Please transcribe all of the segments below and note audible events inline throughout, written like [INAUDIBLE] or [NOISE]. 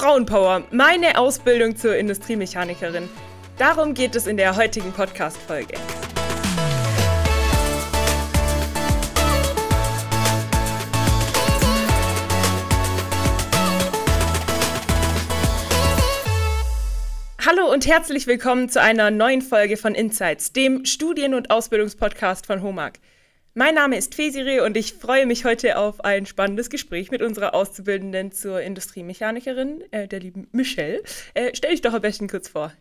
Frauenpower, meine Ausbildung zur Industriemechanikerin. Darum geht es in der heutigen Podcast-Folge. Hallo und herzlich willkommen zu einer neuen Folge von Insights, dem Studien- und Ausbildungspodcast von HOMAG. Mein Name ist Fesire und ich freue mich heute auf ein spannendes Gespräch mit unserer Auszubildenden zur Industriemechanikerin, äh, der lieben Michelle. Äh, stell dich doch am besten kurz vor.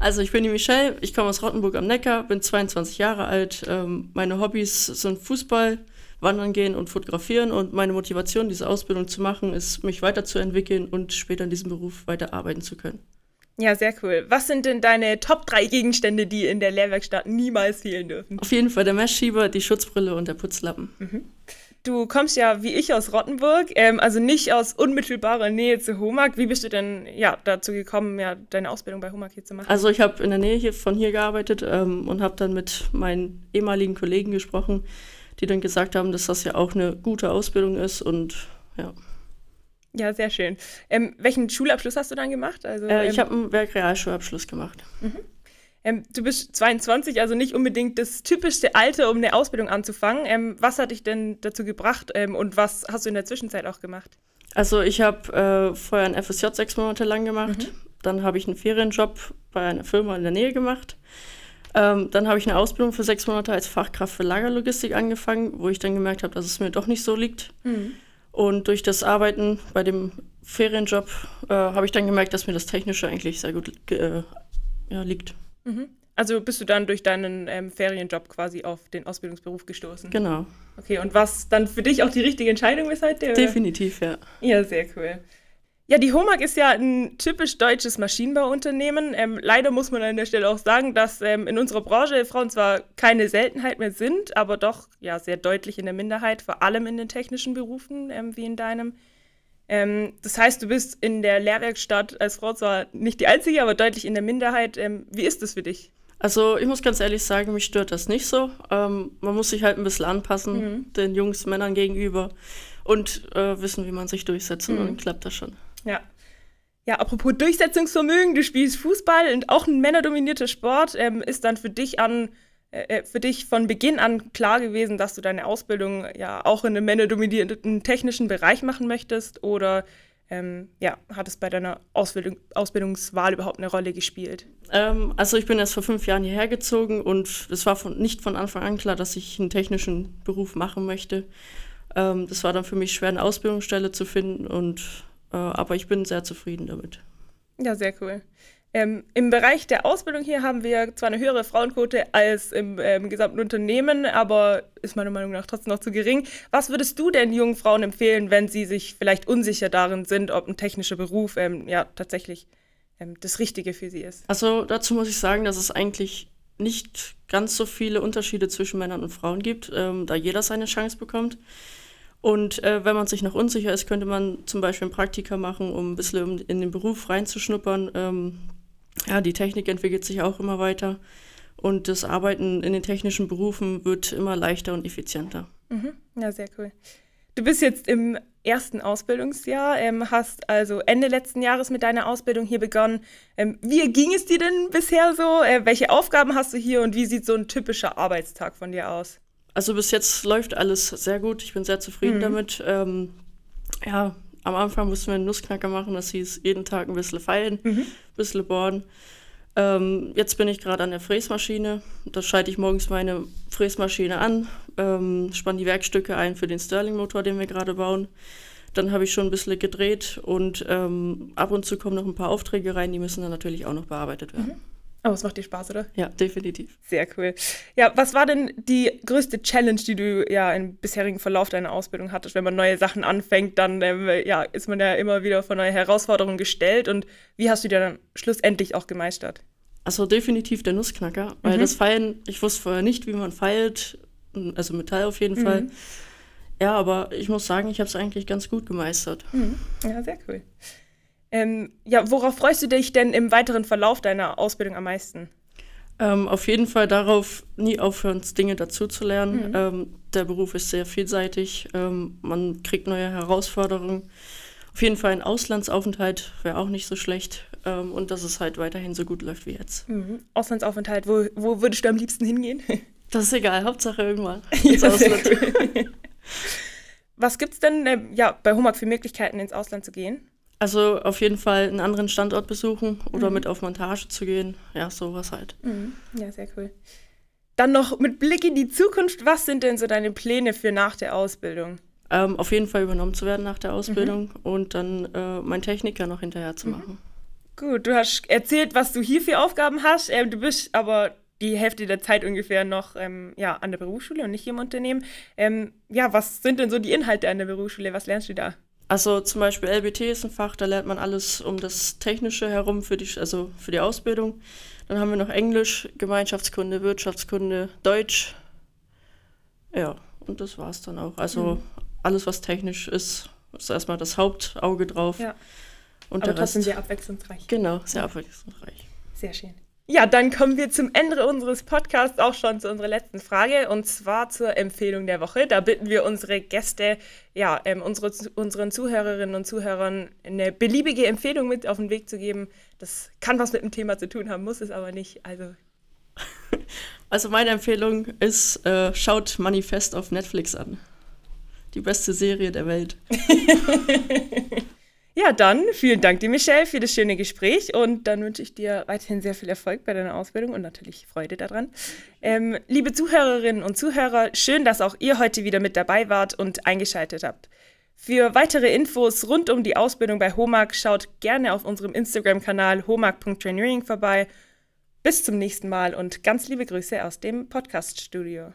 Also ich bin die Michelle, ich komme aus Rottenburg am Neckar, bin 22 Jahre alt. Ähm, meine Hobbys sind Fußball, Wandern gehen und Fotografieren und meine Motivation, diese Ausbildung zu machen, ist, mich weiterzuentwickeln und später in diesem Beruf weiterarbeiten zu können. Ja, sehr cool. Was sind denn deine Top 3 Gegenstände, die in der Lehrwerkstatt niemals fehlen dürfen? Auf jeden Fall der Messschieber, die Schutzbrille und der Putzlappen. Mhm. Du kommst ja wie ich aus Rottenburg, ähm, also nicht aus unmittelbarer Nähe zu Homag. Wie bist du denn ja, dazu gekommen, ja, deine Ausbildung bei Homag hier zu machen? Also ich habe in der Nähe hier, von hier gearbeitet ähm, und habe dann mit meinen ehemaligen Kollegen gesprochen, die dann gesagt haben, dass das ja auch eine gute Ausbildung ist und ja. Ja, sehr schön. Ähm, welchen Schulabschluss hast du dann gemacht? Also, äh, ich ähm, habe einen Werkrealschulabschluss gemacht. Mhm. Ähm, du bist 22, also nicht unbedingt das typischste Alter, um eine Ausbildung anzufangen. Ähm, was hat dich denn dazu gebracht ähm, und was hast du in der Zwischenzeit auch gemacht? Also ich habe äh, vorher ein FSJ sechs Monate lang gemacht. Mhm. Dann habe ich einen Ferienjob bei einer Firma in der Nähe gemacht. Ähm, dann habe ich eine Ausbildung für sechs Monate als Fachkraft für Lagerlogistik angefangen, wo ich dann gemerkt habe, dass es mir doch nicht so liegt. Mhm. Und durch das Arbeiten bei dem Ferienjob äh, habe ich dann gemerkt, dass mir das Technische eigentlich sehr gut äh, ja, liegt. Mhm. Also bist du dann durch deinen ähm, Ferienjob quasi auf den Ausbildungsberuf gestoßen? Genau. Okay, und was dann für dich auch die richtige Entscheidung ist heute? Definitiv, ja. Ja, sehr cool. Ja, die HOMAG ist ja ein typisch deutsches Maschinenbauunternehmen. Ähm, leider muss man an der Stelle auch sagen, dass ähm, in unserer Branche Frauen zwar keine Seltenheit mehr sind, aber doch ja sehr deutlich in der Minderheit, vor allem in den technischen Berufen, ähm, wie in deinem. Ähm, das heißt, du bist in der Lehrwerkstatt als Frau zwar nicht die einzige, aber deutlich in der Minderheit. Ähm, wie ist das für dich? Also ich muss ganz ehrlich sagen, mich stört das nicht so. Ähm, man muss sich halt ein bisschen anpassen, mhm. den Jungs, Männern gegenüber und äh, wissen, wie man sich durchsetzt mhm. und dann klappt das schon. Ja. Ja, apropos Durchsetzungsvermögen, du spielst Fußball und auch ein männerdominierter Sport. Ähm, ist dann für dich an, äh, äh, für dich von Beginn an klar gewesen, dass du deine Ausbildung ja auch in einem männerdominierten technischen Bereich machen möchtest? Oder ähm, ja, hat es bei deiner Ausbildung, Ausbildungswahl überhaupt eine Rolle gespielt? Ähm, also ich bin erst vor fünf Jahren hierher gezogen und es war von, nicht von Anfang an klar, dass ich einen technischen Beruf machen möchte. Ähm, das war dann für mich schwer, eine Ausbildungsstelle zu finden und äh, aber ich bin sehr zufrieden damit. Ja, sehr cool. Ähm, Im Bereich der Ausbildung hier haben wir zwar eine höhere Frauenquote als im ähm, gesamten Unternehmen, aber ist meiner Meinung nach trotzdem noch zu gering. Was würdest du denn jungen Frauen empfehlen, wenn sie sich vielleicht unsicher darin sind, ob ein technischer Beruf ähm, ja tatsächlich ähm, das Richtige für sie ist? Also dazu muss ich sagen, dass es eigentlich nicht ganz so viele Unterschiede zwischen Männern und Frauen gibt, ähm, da jeder seine Chance bekommt. Und äh, wenn man sich noch unsicher ist, könnte man zum Beispiel ein Praktika machen, um ein bisschen in den Beruf reinzuschnuppern. Ähm, ja, die Technik entwickelt sich auch immer weiter und das Arbeiten in den technischen Berufen wird immer leichter und effizienter. Mhm. Ja, sehr cool. Du bist jetzt im ersten Ausbildungsjahr, ähm, hast also Ende letzten Jahres mit deiner Ausbildung hier begonnen. Ähm, wie ging es dir denn bisher so? Äh, welche Aufgaben hast du hier und wie sieht so ein typischer Arbeitstag von dir aus? Also bis jetzt läuft alles sehr gut. Ich bin sehr zufrieden mhm. damit. Ähm, ja, am Anfang mussten wir einen Nussknacker machen. Das hieß jeden Tag ein bisschen feilen, mhm. ein bisschen bohren. Ähm, jetzt bin ich gerade an der Fräsmaschine. Da schalte ich morgens meine Fräsmaschine an, ähm, spanne die Werkstücke ein für den Stirling-Motor, den wir gerade bauen. Dann habe ich schon ein bisschen gedreht und ähm, ab und zu kommen noch ein paar Aufträge rein, die müssen dann natürlich auch noch bearbeitet werden. Mhm. Aber es macht dir Spaß, oder? Ja, definitiv. Sehr cool. Ja, was war denn die größte Challenge, die du ja im bisherigen Verlauf deiner Ausbildung hattest? Wenn man neue Sachen anfängt, dann ähm, ja, ist man ja immer wieder vor neue Herausforderungen gestellt. Und wie hast du die dann schlussendlich auch gemeistert? Also definitiv der Nussknacker, weil mhm. das Feilen, ich wusste vorher nicht, wie man feilt, also Metall auf jeden mhm. Fall. Ja, aber ich muss sagen, ich habe es eigentlich ganz gut gemeistert. Mhm. Ja, sehr cool. Ähm, ja, worauf freust du dich denn im weiteren Verlauf deiner Ausbildung am meisten? Ähm, auf jeden Fall darauf, nie aufhören, Dinge dazuzulernen. Mhm. Ähm, der Beruf ist sehr vielseitig. Ähm, man kriegt neue Herausforderungen. Auf jeden Fall ein Auslandsaufenthalt wäre auch nicht so schlecht ähm, und dass es halt weiterhin so gut läuft wie jetzt. Mhm. Auslandsaufenthalt, wo, wo würdest du am liebsten hingehen? [LAUGHS] Das ist egal, Hauptsache irgendwann [LAUGHS] ins ja, Ausland. [LAUGHS] Was gibt es denn äh, ja, bei Homag für Möglichkeiten, ins Ausland zu gehen? Also auf jeden Fall einen anderen Standort besuchen oder mhm. mit auf Montage zu gehen. Ja, sowas halt. Mhm. Ja, sehr cool. Dann noch mit Blick in die Zukunft, was sind denn so deine Pläne für nach der Ausbildung? Ähm, auf jeden Fall übernommen zu werden nach der Ausbildung mhm. und dann äh, meinen Techniker noch hinterher zu mhm. machen. Gut, du hast erzählt, was du hier für Aufgaben hast. Ähm, du bist aber die Hälfte der Zeit ungefähr noch ähm, ja, an der Berufsschule und nicht hier im Unternehmen. Ähm, ja, was sind denn so die Inhalte an der Berufsschule? Was lernst du da? Also zum Beispiel LBT ist ein Fach, da lernt man alles um das Technische herum für die, also für die Ausbildung. Dann haben wir noch Englisch, Gemeinschaftskunde, Wirtschaftskunde, Deutsch. Ja, und das war es dann auch. Also mhm. alles, was technisch ist, ist erstmal das Hauptauge drauf. Ja. Und Aber trotzdem sehr abwechslungsreich. Genau, sehr abwechslungsreich. Sehr schön. Ja, dann kommen wir zum Ende unseres Podcasts auch schon zu unserer letzten Frage und zwar zur Empfehlung der Woche. Da bitten wir unsere Gäste, ja, ähm, unsere, unseren Zuhörerinnen und Zuhörern eine beliebige Empfehlung mit auf den Weg zu geben. Das kann was mit dem Thema zu tun haben, muss es aber nicht. Also, [LAUGHS] also meine Empfehlung ist, äh, schaut Manifest auf Netflix an. Die beste Serie der Welt. [LAUGHS] Ja, dann vielen Dank dir, Michelle, für das schöne Gespräch und dann wünsche ich dir weiterhin sehr viel Erfolg bei deiner Ausbildung und natürlich Freude daran. Ähm, liebe Zuhörerinnen und Zuhörer, schön, dass auch ihr heute wieder mit dabei wart und eingeschaltet habt. Für weitere Infos rund um die Ausbildung bei HOMAG schaut gerne auf unserem Instagram-Kanal homag.traineering vorbei. Bis zum nächsten Mal und ganz liebe Grüße aus dem Podcast-Studio.